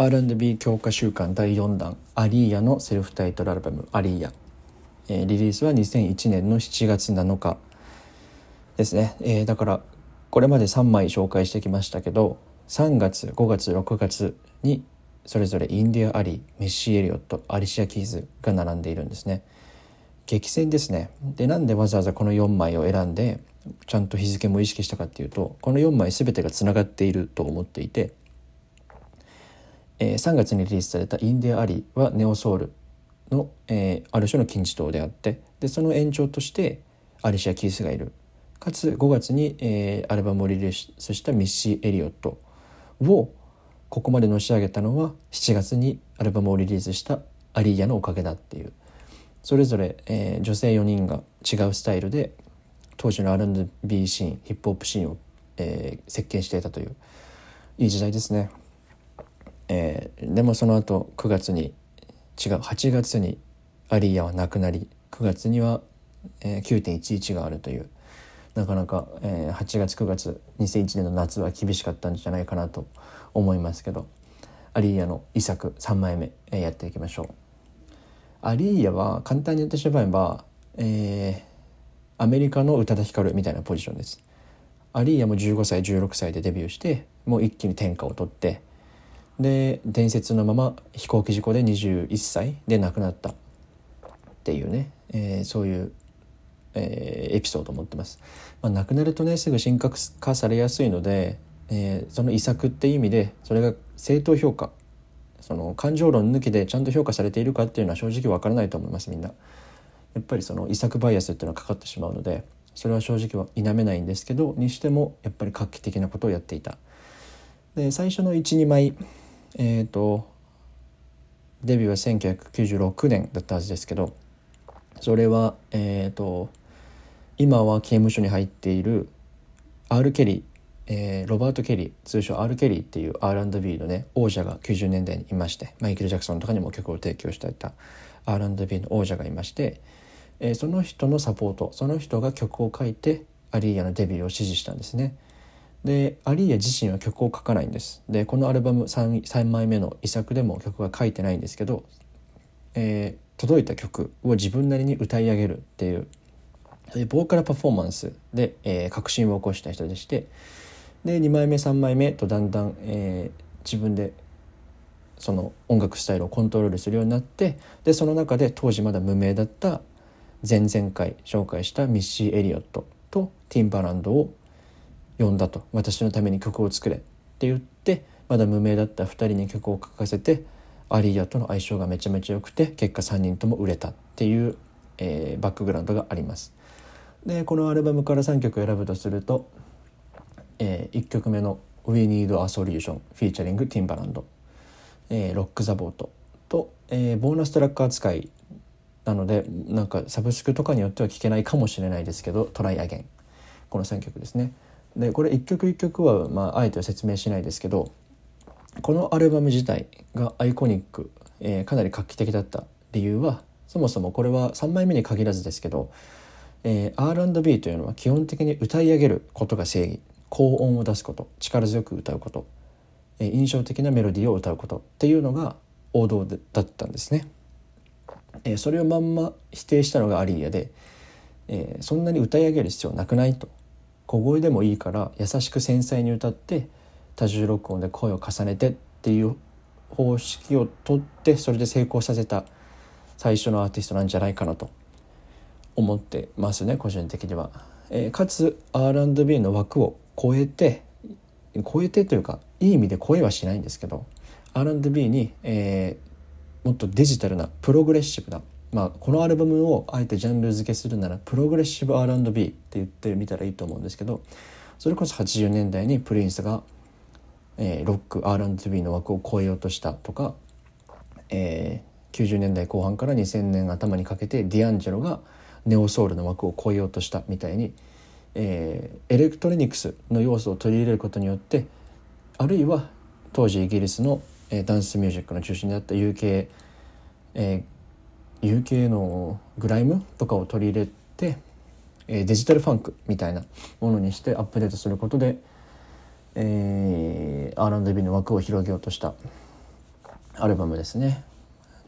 R&B 強化週間第4弾アリーヤのセルフタイトルアルバム「アリーヤ」えー、リリースは2001年の7月7日ですね、えー、だからこれまで3枚紹介してきましたけど3月5月6月にそれぞれインディア・アリーミッシー・エリオットアリシア・キーズが並んでいるんですね。激戦ですね。でなんでわざわざこの4枚を選んでちゃんと日付も意識したかっていうとこの4枚全てがつながっていると思っていてえー、3月にリリースされた「インディア・アリ」はネオソウルの、えー、ある種の金字塔であってでその延長としてアリシア・キースがいる。かつ5月に、えー、アルバムをリリースしたミッシー・エリオットをここまでのし上げたのは7月にアルバムをリリースしたアリーヤのおかげだっていう。それぞれ、えー、女性4人が違うスタイルで当時の R&B シーンヒップホップシーンを、えー、席巻していたという。いい時代ですね。えー、でもその後9月に違う8月にアリーヤは亡くなり9月には、えー、9.11があるというなかなか、えー、8月9月2001年の夏は厳しかったんじゃないかなと思いますけどアリーヤの遺作3枚目、えー、やっていきましょう。アリーヤは簡単に言ってしまえば、えー、アメリカの宇多田ヒカルみたいなポジションです。アリーヤも15歳16歳でデビューしてもう一気に天下を取ってで伝説のまま飛行機事故で21歳で亡くなったっていうね、えー、そういう、えー、エピソードを持ってます。まあ、亡くなるとねすぐ神格化されやすいので、えー、その遺作っていう意味でそれが正当評価その感情論抜きでちゃんと評価されているかっていうのは正直わからないと思いますみんな。やっぱりその遺作バイアスっていうのはかかってしまうのでそれは正直は否めないんですけどにしてもやっぱり画期的なことをやっていた。で最初の12枚えっ、ー、とデビューは1996年だったはずですけどそれはえっ、ー、と今は刑務所に入っている R・ ケリー、えー、ロバート・ケリー通称 R・ ケリーっていう R&B のね王者が90年代にいましてマイケル・ジャクソンとかにも曲を提供していた R&B の王者がいまして、えー、その人のサポートその人が曲を書いてアリーヤのデビューを支持したんですね。でアリーヤ自身は曲を書かないんです。でこのアルバム 3, 3枚目の遺作でも曲は書いてないんですけど、えー、届いた曲を自分なりに歌い上げるっていう。ボーカルパフォーマンスで、えー、革新を起こした人でしてで2枚目3枚目とだんだん、えー、自分でその音楽スタイルをコントロールするようになってでその中で当時まだ無名だった前々回紹介したミッシー・エリオットとティンバランドを呼んだと私のために曲を作れって言ってまだ無名だった2人に曲を書かせてアリーヤとの相性がめちゃめちゃ良くて結果3人とも売れたっていう、えー、バックグラウンドがあります。でこのアルバムから3曲選ぶとすると、えー、1曲目の「We Need a Solution」フィーチャリングティンバランド、えー、ロック・ザ・ボートと、えー、ボーナストラック扱いなのでなんかサブスクとかによっては聴けないかもしれないですけど「トライアゲン」この3曲ですね。でこれ一曲一曲は、まあ、あえては説明しないですけどこのアルバム自体がアイコニック、えー、かなり画期的だった理由はそもそもこれは3枚目に限らずですけど、えー、R&B というのは基本的に歌い上げることが正義高音を出すこと力強く歌うこと、えー、印象的なメロディーを歌うことっていうのが王道でだったんですね。え、それをまんま否定したのがアリーヤで、え、そんなに歌い上げる必要なくないと小声でもいいから優しく繊細に歌って多重録音で声を重ねてっていう方式をとってそれで成功させた最初のアーティストなんじゃないかなと思ってますね個人的には。えー、かつ R&B の枠を超えて超えてというかいい意味で超えはしないんですけど R&B に、えー、もっとデジタルなプログレッシブなまあ、このアルバムをあえてジャンル付けするならプログレッシブ R&B って言ってみたらいいと思うんですけどそれこそ80年代にプリンスが、えー、ロック R&B の枠を超えようとしたとか、えー、90年代後半から2000年頭にかけてディアンジェロがネオソウルの枠を超えようとしたみたいに、えー、エレクトロニクスの要素を取り入れることによってあるいは当時イギリスの、えー、ダンスミュージックの中心にあった UK、えー UK のグライムとかを取り入れて、えー、デジタルファンクみたいなものにしてアップデートすることで、えー、R&B の枠を広げようとしたアルバムですね。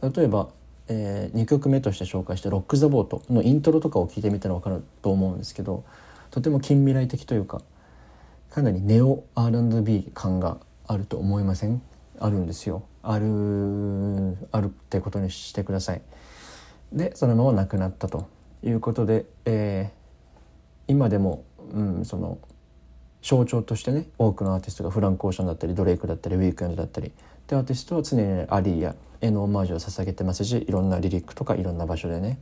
例えば、えー、2曲目として紹介した「ロック・ザ・ボート」のイントロとかを聞いてみたら分かると思うんですけどとても近未来的というかかなりネオ R&B 感があると思いません？あるんですよ。あるあるってことにしてください。でそのまま亡くなったということで、えー、今でも、うん、その象徴としてね多くのアーティストがフランク・オーシャンだったりドレイクだったりウィークエンドだったりでアーティストは常にアリーやへのオマージュを捧げてますしいろんなリリックとかいろんな場所でね。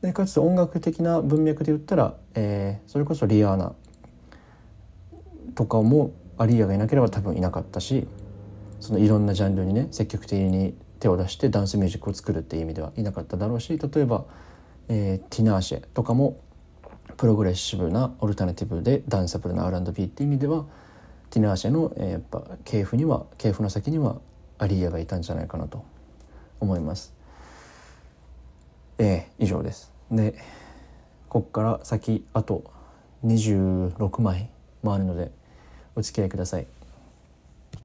でかつ音楽的な文脈で言ったら、えー、それこそリアーナとかもアリーヤがいなければ多分いなかったしそのいろんなジャンルにね積極的に手を出してダンスミュージックを作るっていう意味ではいなかっただろうし例えば、えー、ティナーシェとかもプログレッシブなオルタナティブでダンサブルな R&B っていう意味ではティナーシェの、えー、やっぱ系譜には系譜の先にはアリーヤがいたんじゃないかなと思います。えー、以上です。でこっから先あと26枚もあるのでお付き合いください。